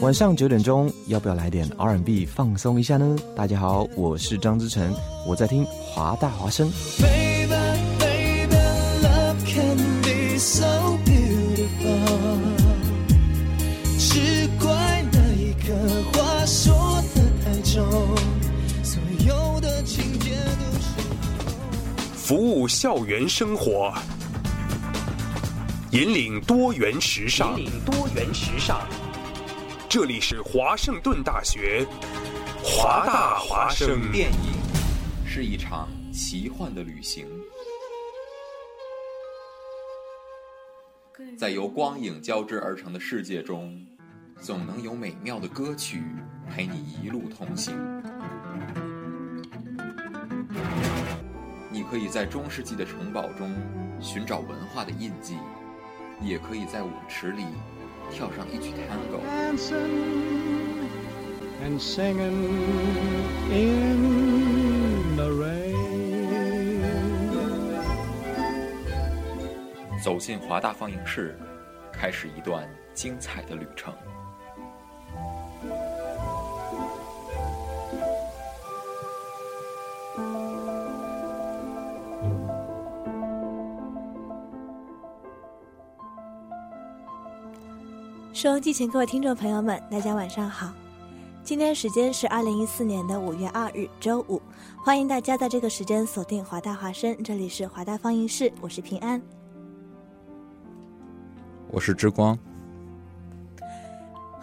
晚上九点钟，要不要来点 R&B 放松一下呢？大家好，我是张之成，我在听华大华声。只怪那一刻话说的太重，所有的情节都是服务校园生活，引领多元时尚，引领多元时尚。这里是华盛顿大学，华大华生。电影是一场奇幻的旅行，在由光影交织而成的世界中，总能有美妙的歌曲陪你一路同行。你可以在中世纪的城堡中寻找文化的印记，也可以在舞池里。跳上一曲 tango。走进华大放映室，开始一段精彩的旅程。收音机前各位听众朋友们，大家晚上好。今天时间是二零一四年的五月二日，周五。欢迎大家在这个时间锁定华大华声，这里是华大放映室，我是平安，我是之光。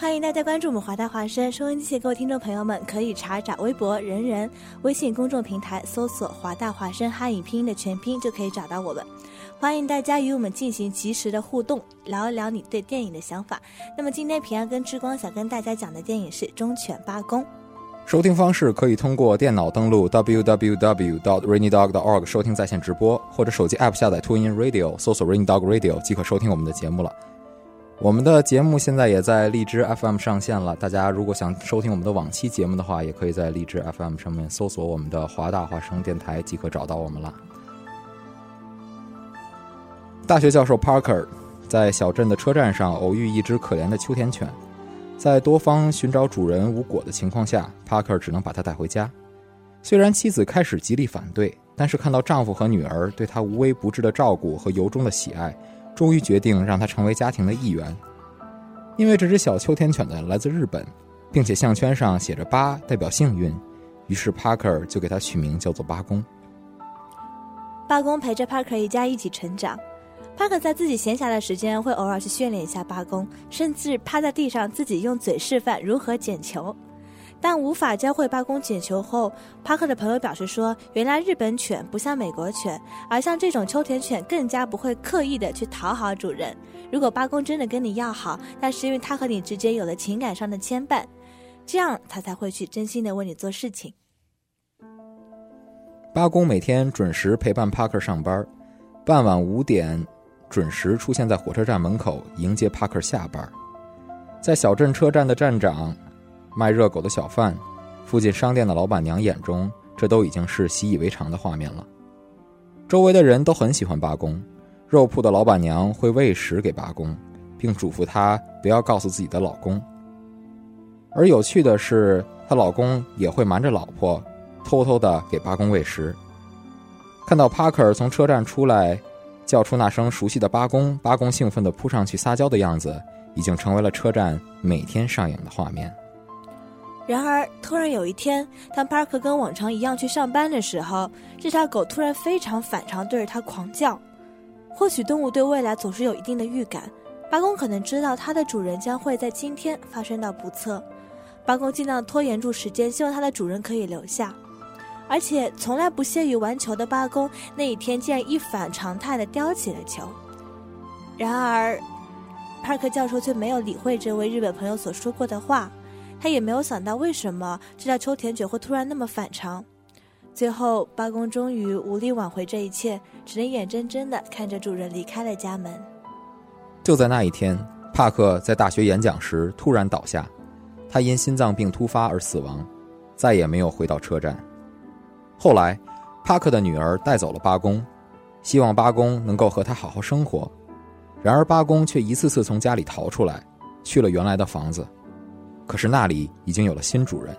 欢迎大家关注我们华大华声收音机前各位听众朋友们，可以查找微博“人人”微信公众平台，搜索“华大华声哈影拼音”的全拼，就可以找到我们。欢迎大家与我们进行及时的互动，聊一聊你对电影的想法。那么今天平安跟之光想跟大家讲的电影是《忠犬八公》。收听方式可以通过电脑登录 www.rainydog.org 收听在线直播，或者手机 App 下载 twin Radio，搜索 Rainy Dog Radio 即可收听我们的节目了。我们的节目现在也在荔枝 FM 上线了，大家如果想收听我们的往期节目的话，也可以在荔枝 FM 上面搜索我们的华大华声电台即可找到我们了。大学教授 Parker 在小镇的车站上偶遇一只可怜的秋田犬，在多方寻找主人无果的情况下，Parker 只能把它带回家。虽然妻子开始极力反对，但是看到丈夫和女儿对他无微不至的照顾和由衷的喜爱，终于决定让他成为家庭的一员。因为这只小秋田犬的来自日本，并且项圈上写着“八”代表幸运，于是 Parker 就给它取名叫做八公。八公陪着 Parker 一家一起成长。帕克在自己闲暇的时间会偶尔去训练一下八公，甚至趴在地上自己用嘴示范如何捡球。但无法教会八公捡球后，帕克的朋友表示说：“原来日本犬不像美国犬，而像这种秋田犬更加不会刻意的去讨好主人。如果八公真的跟你要好，那是因为他和你之间有了情感上的牵绊，这样他才会去真心的为你做事情。”八公每天准时陪伴帕克上班，傍晚五点。准时出现在火车站门口迎接帕克下班，在小镇车站的站长、卖热狗的小贩、附近商店的老板娘眼中，这都已经是习以为常的画面了。周围的人都很喜欢八公，肉铺的老板娘会喂食给八公，并嘱咐他不要告诉自己的老公。而有趣的是，她老公也会瞒着老婆，偷偷的给八公喂食。看到帕克从车站出来。叫出那声熟悉的八公，八公兴奋地扑上去撒娇的样子，已经成为了车站每天上演的画面。然而，突然有一天，当帕克跟往常一样去上班的时候，这条狗突然非常反常，对着他狂叫。或许动物对未来总是有一定的预感，八公可能知道它的主人将会在今天发生到不测。八公尽量拖延住时间，希望它的主人可以留下。而且从来不屑于玩球的八公，那一天竟然一反常态的叼起了球。然而，帕克教授却没有理会这位日本朋友所说过的话，他也没有想到为什么这条秋田犬会突然那么反常。最后，八公终于无力挽回这一切，只能眼睁睁的看着主人离开了家门。就在那一天，帕克在大学演讲时突然倒下，他因心脏病突发而死亡，再也没有回到车站。后来，帕克的女儿带走了八公，希望八公能够和他好好生活。然而八公却一次次从家里逃出来，去了原来的房子。可是那里已经有了新主人。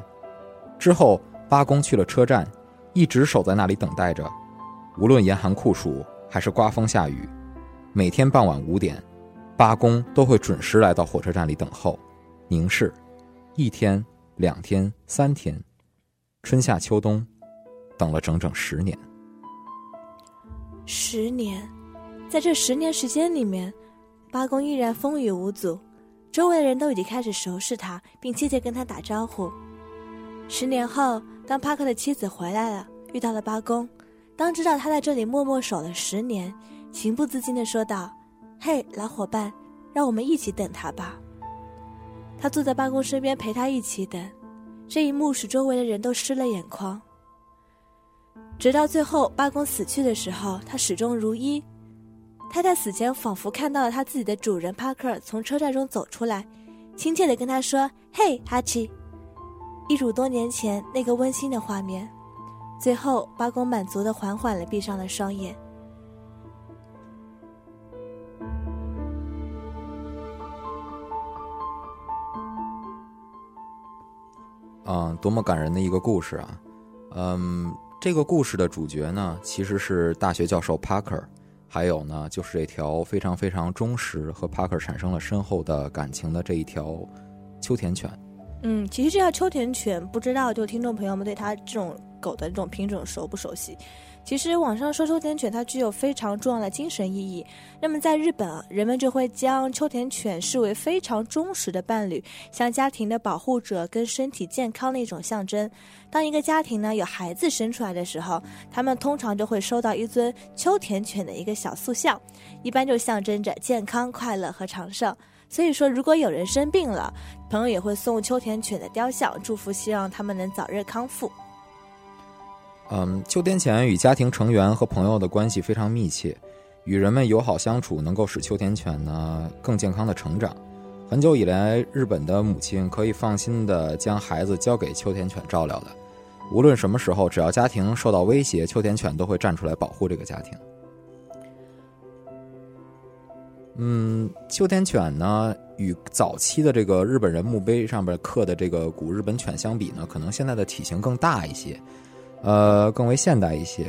之后，八公去了车站，一直守在那里等待着，无论严寒酷暑还是刮风下雨，每天傍晚五点，八公都会准时来到火车站里等候，凝视，一天、两天、三天，春夏秋冬，等了整整十年。十年，在这十年时间里面，八公依然风雨无阻，周围的人都已经开始熟识他，并切切跟他打招呼。十年后，当帕克的妻子回来了，遇到了八公，当知道他在这里默默守了十年，情不自禁地说道：“嘿，老伙伴，让我们一起等他吧。”他坐在八公身边陪他一起等，这一幕使周围的人都湿了眼眶。直到最后，八公死去的时候，他始终如一。他在死前仿佛看到了他自己的主人帕克从车站中走出来，亲切地跟他说：“嘿，哈奇。”一如多年前那个温馨的画面。最后，八公满足地缓缓地闭上了双眼。嗯，多么感人的一个故事啊！嗯。这个故事的主角呢，其实是大学教授 Parker，还有呢，就是这条非常非常忠实和帕克产生了深厚的感情的这一条秋田犬。嗯，其实这条秋田犬，不知道就听众朋友们对它这种狗的这种品种熟不熟悉？其实网上说秋田犬它具有非常重要的精神意义。那么在日本啊，人们就会将秋田犬视为非常忠实的伴侣，像家庭的保护者跟身体健康的一种象征。当一个家庭呢有孩子生出来的时候，他们通常就会收到一尊秋田犬的一个小塑像，一般就象征着健康、快乐和长寿。所以说，如果有人生病了，朋友也会送秋田犬的雕像，祝福希望他们能早日康复。嗯，秋田犬与家庭成员和朋友的关系非常密切，与人们友好相处，能够使秋田犬呢更健康的成长。很久以来，日本的母亲可以放心的将孩子交给秋田犬照料的。无论什么时候，只要家庭受到威胁，秋田犬都会站出来保护这个家庭。嗯，秋田犬呢，与早期的这个日本人墓碑上边刻的这个古日本犬相比呢，可能现在的体型更大一些。呃，更为现代一些，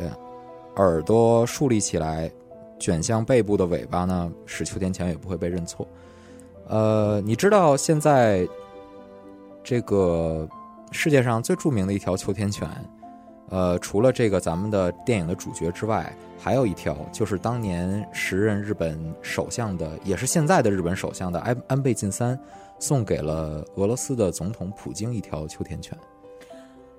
耳朵竖立起来，卷向背部的尾巴呢，使秋田犬也不会被认错。呃，你知道现在这个世界上最著名的一条秋田犬，呃，除了这个咱们的电影的主角之外，还有一条就是当年时任日本首相的，也是现在的日本首相的安安倍晋三送给了俄罗斯的总统普京一条秋田犬。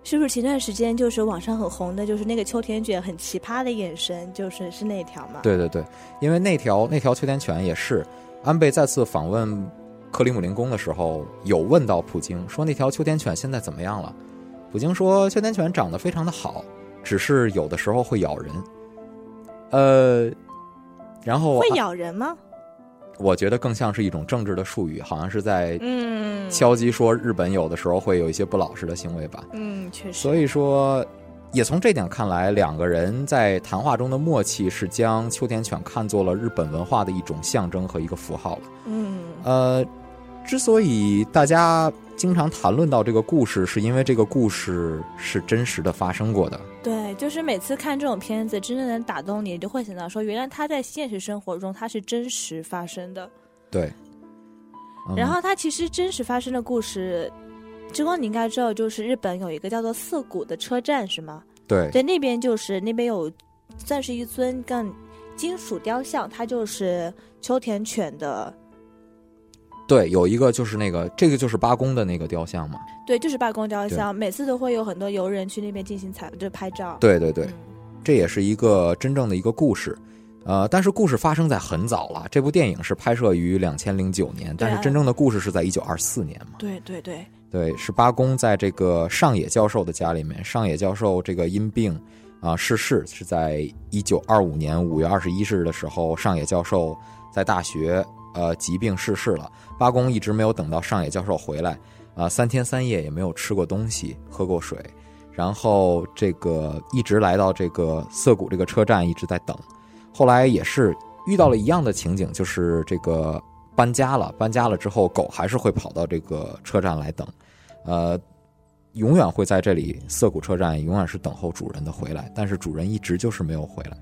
是不是前段时间就是网上很红的，就是那个秋田犬很奇葩的眼神，就是是那条吗？对对对，因为那条那条秋田犬也是安倍再次访问克里姆林宫的时候，有问到普京说那条秋田犬现在怎么样了？普京说秋田犬长得非常的好，只是有的时候会咬人。呃，然后会咬人吗？我觉得更像是一种政治的术语，好像是在敲击说日本有的时候会有一些不老实的行为吧。嗯，确实。所以说，也从这点看来，两个人在谈话中的默契是将秋田犬看作了日本文化的一种象征和一个符号了。嗯，呃，之所以大家。经常谈论到这个故事，是因为这个故事是真实的发生过的。对，就是每次看这种片子，真正能打动你，就会想到说，原来他在现实生活中他是真实发生的。对。然后他其实真实发生的故事，之光你应该知道，就是日本有一个叫做涩谷的车站，是吗？对。对，那边就是那边有，算是一尊更金属雕像，它就是秋田犬的。对，有一个就是那个，这个就是八公的那个雕像嘛。对，就是八公雕像，每次都会有很多游人去那边进行采，就拍照。对对对，这也是一个真正的一个故事，呃，但是故事发生在很早了。这部电影是拍摄于两千零九年，但是真正的故事是在一九二四年嘛。对对对，对，是八公在这个上野教授的家里面，上野教授这个因病啊逝世，是在一九二五年五月二十一日的时候，上野教授在大学。呃，疾病逝世了。八公一直没有等到上野教授回来，啊，三天三夜也没有吃过东西，喝过水，然后这个一直来到这个涩谷这个车站，一直在等。后来也是遇到了一样的情景，就是这个搬家了，搬家了之后，狗还是会跑到这个车站来等，呃，永远会在这里涩谷车站，永远是等候主人的回来，但是主人一直就是没有回来。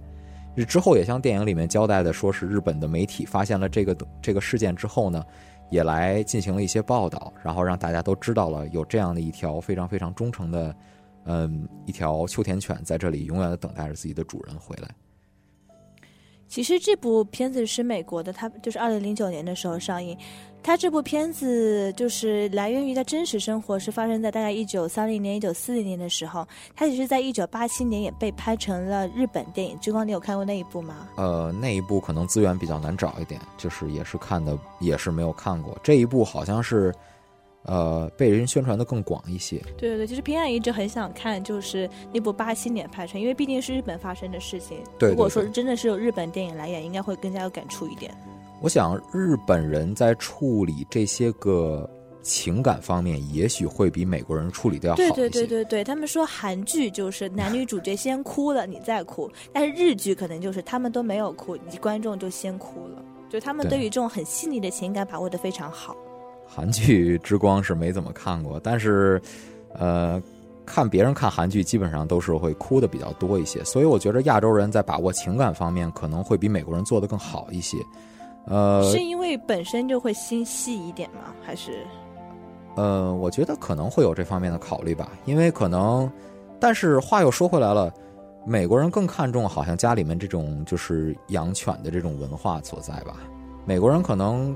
之后也像电影里面交代的，说是日本的媒体发现了这个这个事件之后呢，也来进行了一些报道，然后让大家都知道了有这样的一条非常非常忠诚的，嗯，一条秋田犬在这里永远的等待着自己的主人回来。其实这部片子是美国的，它就是二零零九年的时候上映。它这部片子就是来源于它真实生活，是发生在大概一九三零年、一九四零年的时候。它其实在一九八七年也被拍成了日本电影。之光，你有看过那一部吗？呃，那一部可能资源比较难找一点，就是也是看的，也是没有看过。这一部好像是。呃，被人宣传的更广一些。对对对，其实平安一直很想看，就是那部八七年拍成，因为毕竟是日本发生的事情。对，如果说真的是有日本电影来演，应该会更加有感触一点。我想日本人在处理这些个情感方面，也许会比美国人处理的要好一些。对对对对对，他们说韩剧就是男女主角先哭了，你再哭；但是日剧可能就是他们都没有哭，你观众就先哭了。就他们对于这种很细腻的情感把握的非常好。韩剧之光是没怎么看过，但是，呃，看别人看韩剧基本上都是会哭的比较多一些，所以我觉得亚洲人在把握情感方面可能会比美国人做的更好一些。呃，是因为本身就会心细一点吗？还是？呃，我觉得可能会有这方面的考虑吧，因为可能，但是话又说回来了，美国人更看重好像家里面这种就是养犬的这种文化所在吧，美国人可能。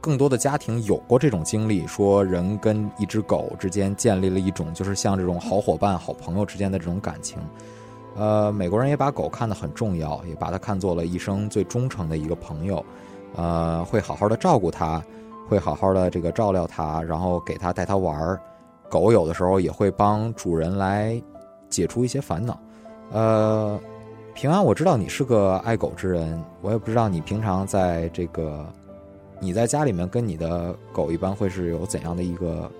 更多的家庭有过这种经历，说人跟一只狗之间建立了一种就是像这种好伙伴、好朋友之间的这种感情。呃，美国人也把狗看得很重要，也把它看作了一生最忠诚的一个朋友。呃，会好好的照顾它，会好好的这个照料它，然后给它带它玩儿。狗有的时候也会帮主人来解除一些烦恼。呃，平安，我知道你是个爱狗之人，我也不知道你平常在这个。你在家里面跟你的狗一般会是有怎样的一个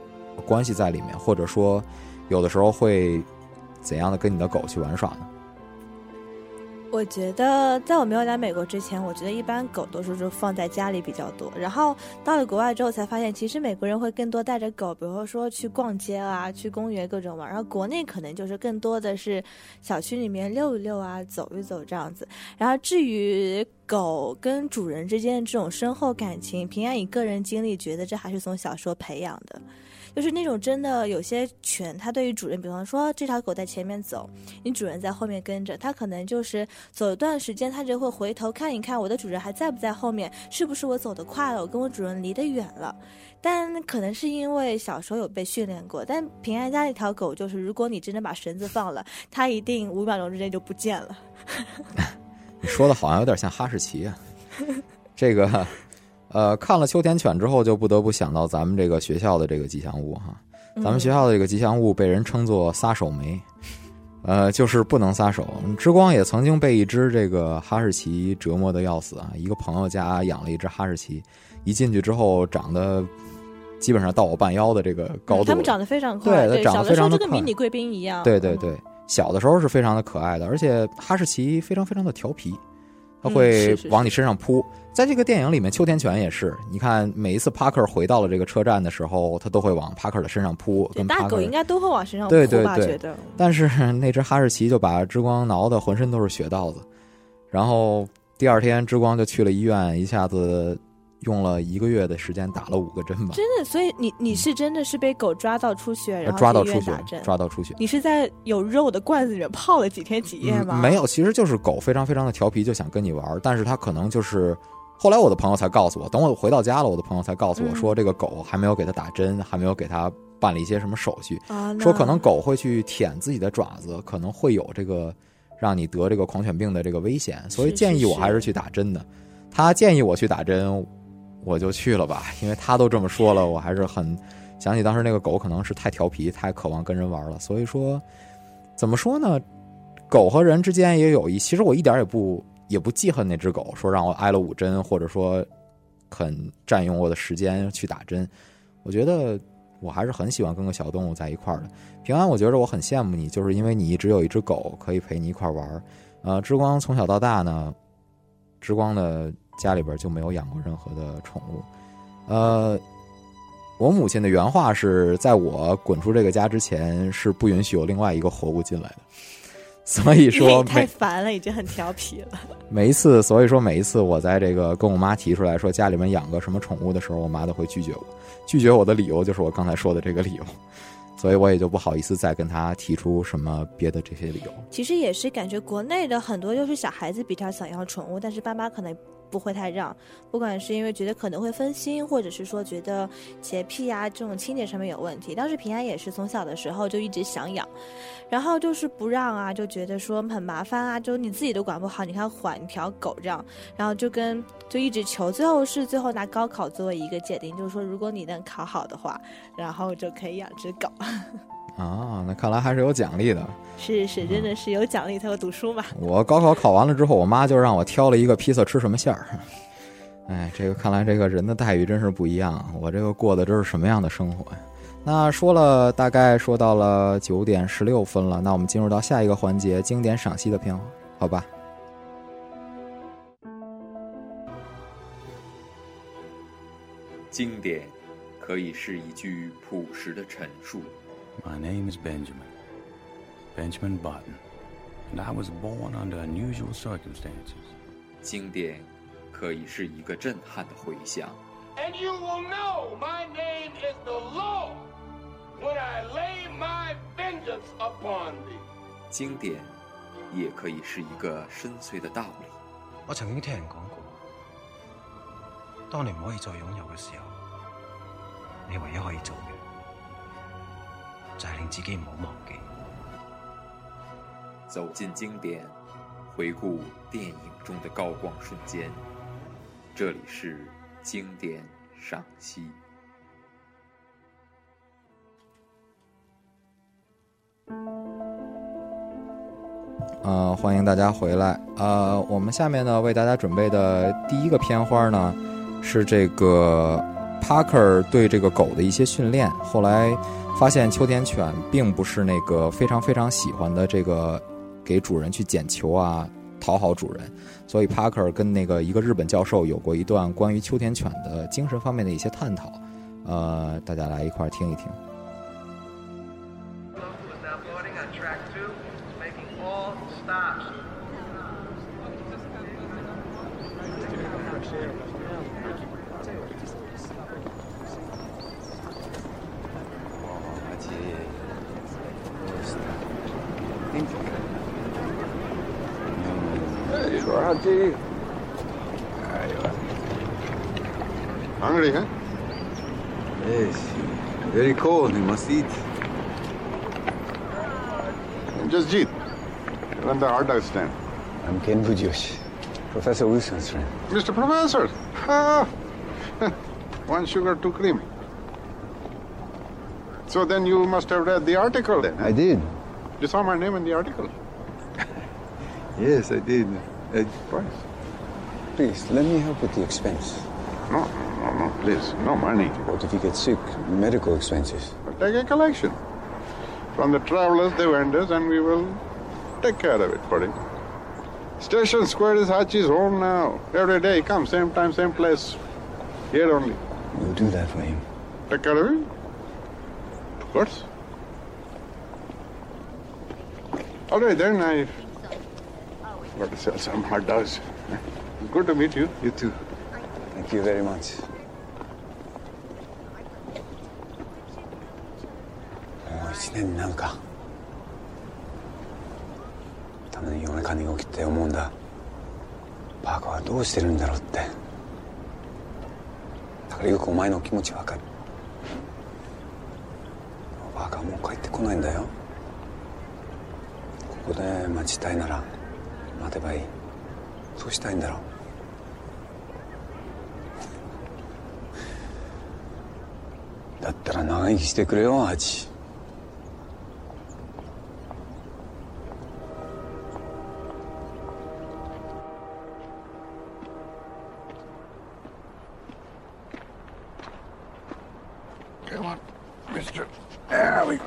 关系在里面，或者说有的时候会怎样的跟你的狗去玩耍呢？我觉得在我没有来美国之前，我觉得一般狗都是就放在家里比较多。然后到了国外之后，才发现其实美国人会更多带着狗，比如说去逛街啊，去公园各种玩。然后国内可能就是更多的是小区里面溜一溜啊，走一走这样子。然后至于狗跟主人之间的这种深厚感情，平安以个人经历觉得这还是从小时候培养的。就是那种真的有些犬，它对于主人，比方说这条狗在前面走，你主人在后面跟着，它可能就是走一段时间，它就会回头看一看我的主人还在不在后面，是不是我走得快了，我跟我主人离得远了。但可能是因为小时候有被训练过，但平安家那条狗就是，如果你真的把绳子放了，它一定五秒钟之内就不见了。你说的好像有点像哈士奇啊，这个。呃，看了秋田犬之后，就不得不想到咱们这个学校的这个吉祥物哈。咱们学校的这个吉祥物被人称作“撒手梅”，呃，就是不能撒手。之光也曾经被一只这个哈士奇折磨的要死啊。一个朋友家养了一只哈士奇，一进去之后长得基本上到我半腰的这个高度。它们长得非常快，对，长得非常的就跟迷你贵宾一样。对对对，小的时候是非常的可爱的，而且哈士奇非常非常的调皮。它会往你身上扑，在这个电影里面，秋田犬也是。你看，每一次帕克回到了这个车站的时候，它都会往帕克的身上扑。跟大狗应该都会往身上扑吧？觉得。但是那只哈士奇就把之光挠的浑身都是血道子，然后第二天之光就去了医院，一下子。用了一个月的时间打了五个针吧，真的，所以你你是真的是被狗抓到出血，然后抓到出血，抓到出血。你是在有肉的罐子里面泡了几天几夜吗？没有，其实就是狗非常非常的调皮，就想跟你玩。但是它可能就是后来我的朋友才告诉我，等我回到家了，我的朋友才告诉我说，这个狗还没有给它打针，还没有给它办了一些什么手续，说可能狗会去舔自己的爪子，可能会有这个让你得这个狂犬病的这个危险，所以建议我还是去打针的。他建议我去打针。我就去了吧，因为他都这么说了，我还是很想起当时那个狗可能是太调皮，太渴望跟人玩了。所以说，怎么说呢？狗和人之间也有一，其实我一点也不也不记恨那只狗，说让我挨了五针，或者说很占用我的时间去打针。我觉得我还是很喜欢跟个小动物在一块儿的。平安，我觉得我很羡慕你，就是因为你一直有一只狗可以陪你一块玩。呃，之光从小到大呢。之光的家里边就没有养过任何的宠物。呃，我母亲的原话是在我滚出这个家之前是不允许有另外一个活物进来的。所以说，太烦了，已经很调皮了。每一次，所以说每一次我在这个跟我妈提出来说家里面养个什么宠物的时候，我妈都会拒绝我。拒绝我的理由就是我刚才说的这个理由，所以我也就不好意思再跟她提出什么别的这些理由。其实也是感觉国内的很多就是小孩子比较想要宠物，但是爸妈可能。不会太让，不管是因为觉得可能会分心，或者是说觉得洁癖啊这种清洁上面有问题。当时平安也是从小的时候就一直想养，然后就是不让啊，就觉得说很麻烦啊，就你自己都管不好，你看缓一条狗这样，然后就跟就一直求，最后是最后拿高考作为一个界定，就是说如果你能考好的话，然后就可以养只狗。啊，那看来还是有奖励的。是是，真的是有奖励才会读书嘛。我高考考完了之后，我妈就让我挑了一个披萨吃什么馅儿。哎，这个看来这个人的待遇真是不一样。我这个过的这是什么样的生活呀？那说了大概说到了九点十六分了，那我们进入到下一个环节，经典赏析的片，好吧？经典可以是一句朴实的陈述。My name is Benjamin. Benjamin Button, and I was born under unusual circumstances. 经典可以是一个震撼的回响。And you will know my name is the Lord when I lay my vengeance upon thee. 经典也可以是一个深邃的道理。我曾经听人讲过，当你唔可以再拥有嘅时候，你唯一可以做嘅。 就令自己唔好忘记。走进经典，回顾电影中的高光瞬间。这里是经典赏析。呃，欢迎大家回来。呃，我们下面呢为大家准备的第一个片花呢，是这个 Parker 对这个狗的一些训练。后来。发现秋田犬并不是那个非常非常喜欢的这个给主人去捡球啊，讨好主人，所以 Parker 跟那个一个日本教授有过一段关于秋田犬的精神方面的一些探讨，呃，大家来一块儿听一听。Auntie. Hungry, huh? Yes. Very cold. You must eat. Just eat. Run the hot dog stand. I'm Ken Bujoshi, Professor Wilson's friend. Mr. Professor. Ah. One sugar, two cream. So then you must have read the article then. I did. You saw my name in the article? yes, I did. Uh, price. Please, let me help with the expense. No, no, no, please. No money. What if you get sick? Medical expenses. take a collection. From the travelers, the vendors, and we will take care of it, for him. Station Square is Hachi's home now. Every day, come, same time, same place. Here only. We'll do that for him. Take care of him? Of course. All right, then, I Got to sell some hot dogs. Good to meet you. You too. Thank you very much. もう一年になるかたまに夜中に起きて思うんだパーカーはどうしてるんだろうってだからよくお前の気持ちわかるパーカーもう帰ってこないんだよここで待ちたいなら 待てばいいそうしたいんだろうだったら長生きしてくれよハチ Come on, Mr. There we go.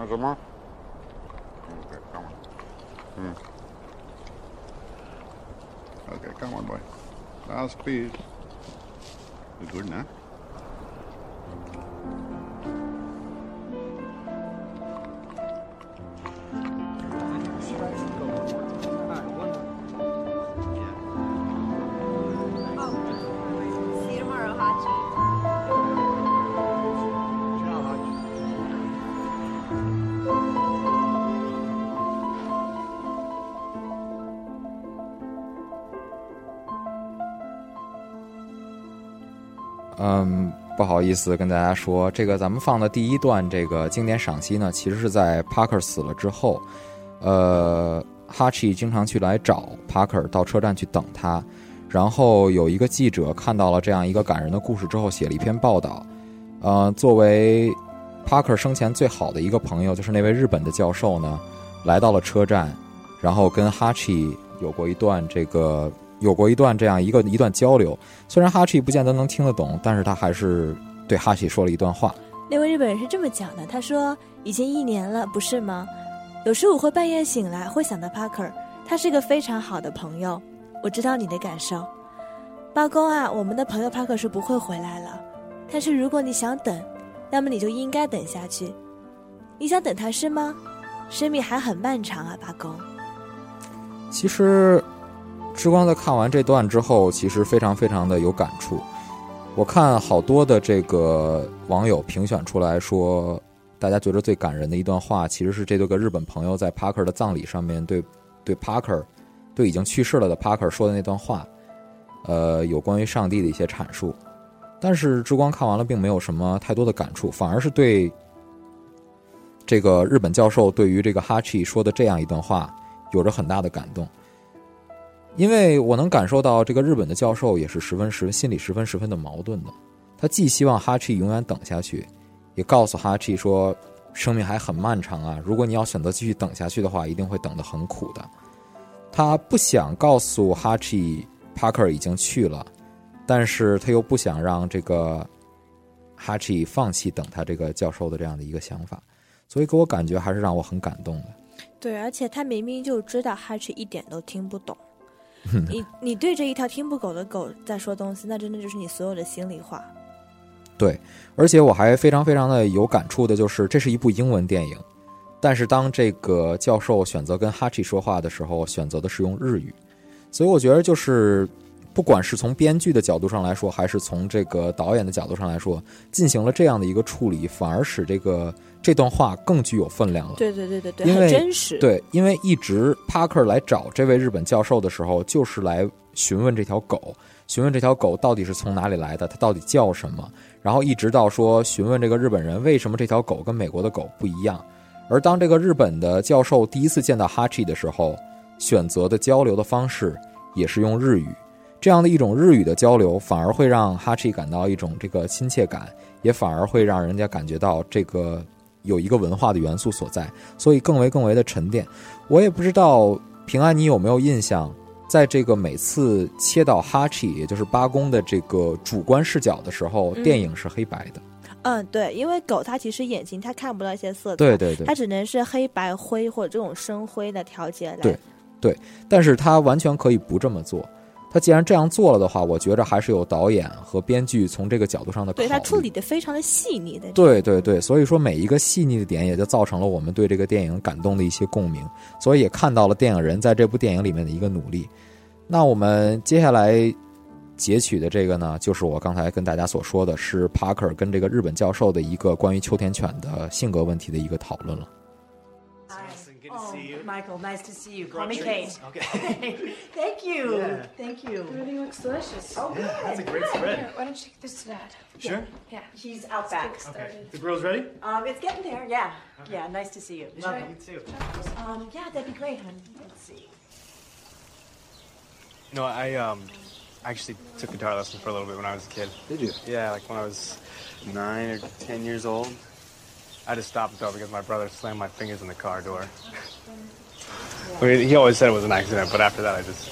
Want some more? Okay, come on. Hmm. Okay, come on, boy. Last piece. You good now? See 好意思跟大家说，这个咱们放的第一段这个经典赏析呢，其实是在 Parker 死了之后，呃，哈奇经常去来找 Parker 到车站去等他，然后有一个记者看到了这样一个感人的故事之后，写了一篇报道。呃，作为 Parker 生前最好的一个朋友，就是那位日本的教授呢，来到了车站，然后跟哈奇有过一段这个有过一段这样一个一段交流。虽然哈奇不见得能听得懂，但是他还是对哈希说了一段话。那位日本人是这么讲的，他说：“已经一年了，不是吗？有时我会半夜醒来，会想到 Parker，他是个非常好的朋友。我知道你的感受，八公啊，我们的朋友 Parker 是不会回来了。但是如果你想等，那么你就应该等下去。你想等他是吗？生命还很漫长啊，八公。其实，之光在看完这段之后，其实非常非常的有感触。我看好多的这个网友评选出来说，大家觉得最感人的一段话，其实是这对个日本朋友在 Parker 的葬礼上面对对 Parker 对已经去世了的 Parker 说的那段话，呃，有关于上帝的一些阐述。但是之光看完了，并没有什么太多的感触，反而是对这个日本教授对于这个哈奇说的这样一段话，有着很大的感动。因为我能感受到，这个日本的教授也是十分十分心里十分十分的矛盾的。他既希望哈奇永远等下去，也告诉哈奇说，生命还很漫长啊，如果你要选择继续等下去的话，一定会等得很苦的。他不想告诉哈奇帕克已经去了，但是他又不想让这个哈奇放弃等他这个教授的这样的一个想法，所以给我感觉还是让我很感动的。对，而且他明明就知道哈奇一点都听不懂。你你对着一条听不懂的狗在说东西，那真的就是你所有的心里话。对，而且我还非常非常的有感触的，就是这是一部英文电影，但是当这个教授选择跟哈奇说话的时候，选择的是用日语，所以我觉得就是不管是从编剧的角度上来说，还是从这个导演的角度上来说，进行了这样的一个处理，反而使这个这段话更具有分量了。对对对对对，因为真实。对，因为一直帕克来找这位日本教授的时候，就是来询问这条狗，询问这条狗到底是从哪里来的，它到底叫什么，然后一直到说询问这个日本人为什么这条狗跟美国的狗不一样。而当这个日本的教授第一次见到哈奇的时候，选择的交流的方式也是用日语，这样的一种日语的交流，反而会让哈奇感到一种这个亲切感，也反而会让人家感觉到这个有一个文化的元素所在，所以更为更为的沉淀。我也不知道平安你有没有印象，在这个每次切到哈奇，也就是八公的这个主观视角的时候，嗯电影是黑白的。嗯，对，因为狗它其实眼睛它看不到一些色彩，对对对它只能是黑白灰或者这种深灰的调节来。对，对，但是它完全可以不这么做。他既然这样做了的话，我觉着还是有导演和编剧从这个角度上的。对他处理的非常的细腻的。对对对，所以说每一个细腻的点，也就造成了我们对这个电影感动的一些共鸣，所以也看到了电影人在这部电影里面的一个努力。那我们接下来截取的这个呢，就是我刚才跟大家所说的是帕克跟这个日本教授的一个关于秋田犬的性格问题的一个讨论了。Oh, Michael, nice to see you. Call me Brought Kate. drinks? Okay. Thank you. Yeah. Thank you. Everything looks delicious. Oh, Yeah, good. that's a great spread. Here, Why don't you get this to Dad? Sure? Yeah, he's out back. Okay. The grill's ready? Um, it's getting there. Yeah. Yeah. Nice to see you. Love you too. Um, yeah, that'd be great, hon. Let's see. You know, I um actually took guitar lessons for a little bit when I was a kid. Did you? Yeah, like when I was nine or ten years old. I just stopped though because my brother slammed my fingers in the car door. I mean, he always said it was an accident, but after that, I just,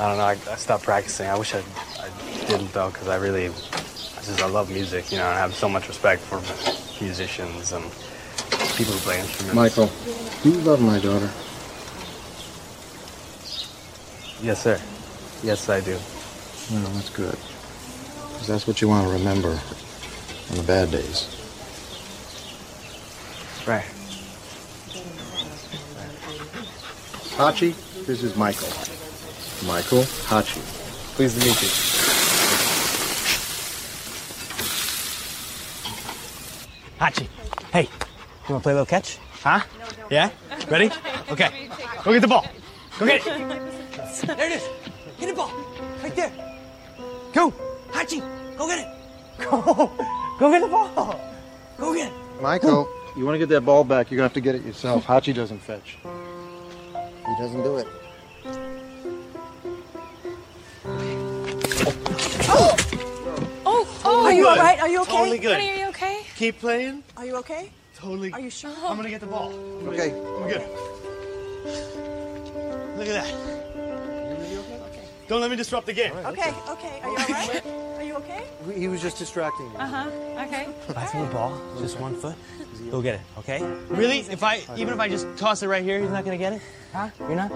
I don't know, I, I stopped practicing. I wish I, I didn't though, because I really, I just, I love music, you know, and I have so much respect for musicians and people who play instruments. Michael, you love my daughter? Yes, sir. Yes, I do. No, that's good. Because that's what you want to remember on the bad days. Right. Hachi, this is Michael. Michael Hachi. Pleased to meet you. Hachi, hey, you want to play a little catch? Huh? Yeah? Ready? Okay. Go get the ball. Go get it. There it is. Get the ball. Right there. Go. Hachi, go get it. Go. Go get the ball. Go get it. Michael, you want to get that ball back, you're going to have to get it yourself. Hachi doesn't fetch. He doesn't do it. Oh, oh, Oh! are you all right? Are you okay? Totally good. Honey, are you okay? Keep playing. Are you okay? Totally. Are you sure? I'm gonna get the ball. Okay. I'm good. Look at that. Okay. Okay. Don't let me disrupt the game. Okay, okay. Are you all right? Are you okay? He was just distracting you. Uh huh. Okay. If I throw the ball, just one foot, go get it, okay? Really? If I, even if I just toss it right here, he's not gonna get it? Huh? You're not?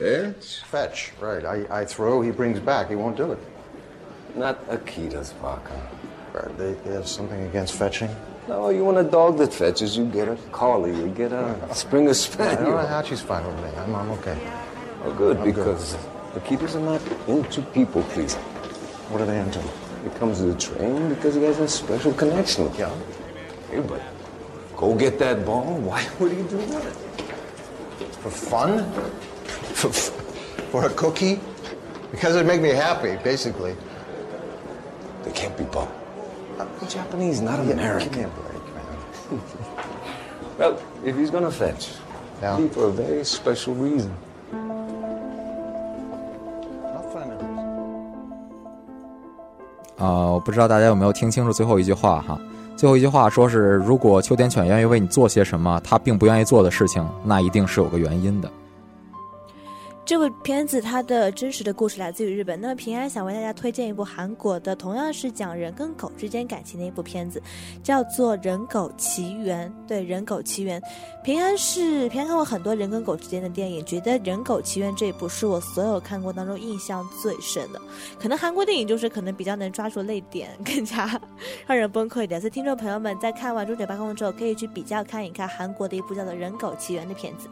It's fetch, right. I, I throw, he brings back. He won't do it. Not Akita's. Right, They, they have something against fetching? No, you want a dog that fetches, you get a collie, you get a Springer I Spaniel. don't know how she's fine with me. I'm, I'm okay. Oh, good, I'm because Akitas are not into people pleasing. What are they into? He comes to the train because he has a special connection with Yeah. Hey, but go get that ball. Why would he do that? For fun? For, for a cookie? Because it'd make me happy, basically. They can't be bought. I'm Japanese, not Yeah, American. Give me a break, man. Well, if he's gonna fetch, Yeah. it'll be for a very special reason. I'll find out. 呃，我不知道大家有没有听清楚最后一句话哈。最后一句话说是，如果秋田犬愿意为你做些什么，它并不愿意做的事情，那一定是有个原因的。 这部片子它的真实的故事来自于日本。那么平安想为大家推荐一部韩国的，同样是讲人跟狗之间感情的一部片子，叫做《人狗奇缘》。对，《人狗奇缘》，平安是平安看过很多人跟狗之间的电影，觉得《人狗奇缘》这一部是我所有看过当中印象最深的。可能韩国电影就是可能比较能抓住泪点，更加 让人崩溃一点。所以听众朋友们在看完《终点八公》之后，可以去比较看一看韩国的一部叫做《人狗奇缘》的片子。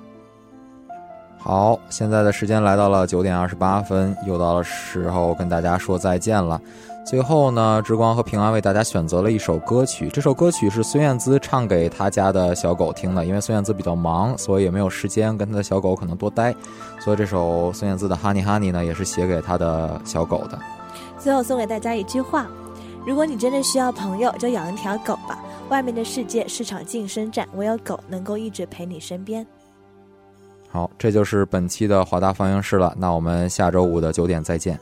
好，现在的时间来到了九点二十八分，又到了时候跟大家说再见了。最后呢，之光和平安为大家选择了一首歌曲，这首歌曲是孙燕姿唱给他家的小狗听的，因为孙燕姿比较忙，所以也没有时间跟他的小狗可能多待，所以这首孙燕姿的《Honey Honey》呢，也是写给他的小狗的。最后送给大家一句话：如果你真的需要朋友，就养一条狗吧。外面的世界是场竞争战，唯有狗能够一直陪你身边。好，这就是本期的华大放映室了，那我们下周五的九点再见。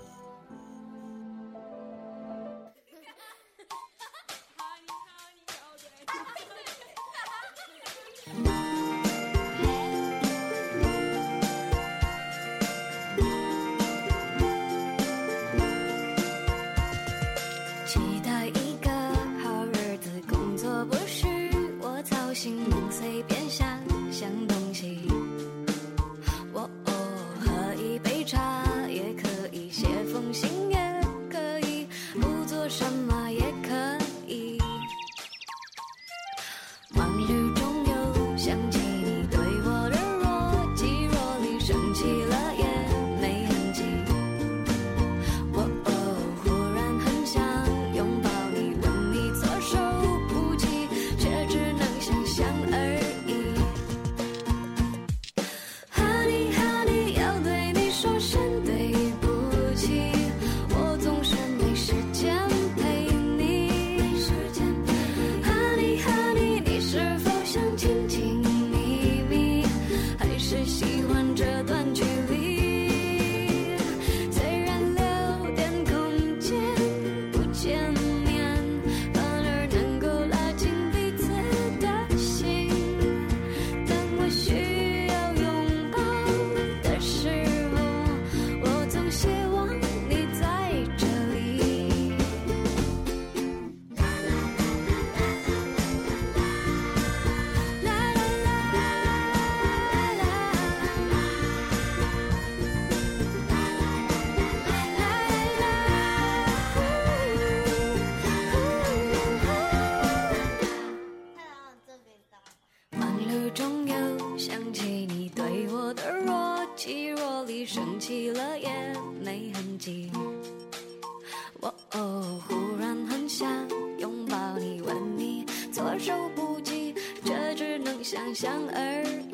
途中又想起你对我的若即若离生气了也没痕迹。我哦忽然很想拥抱你吻你措手不及却只能想象而已。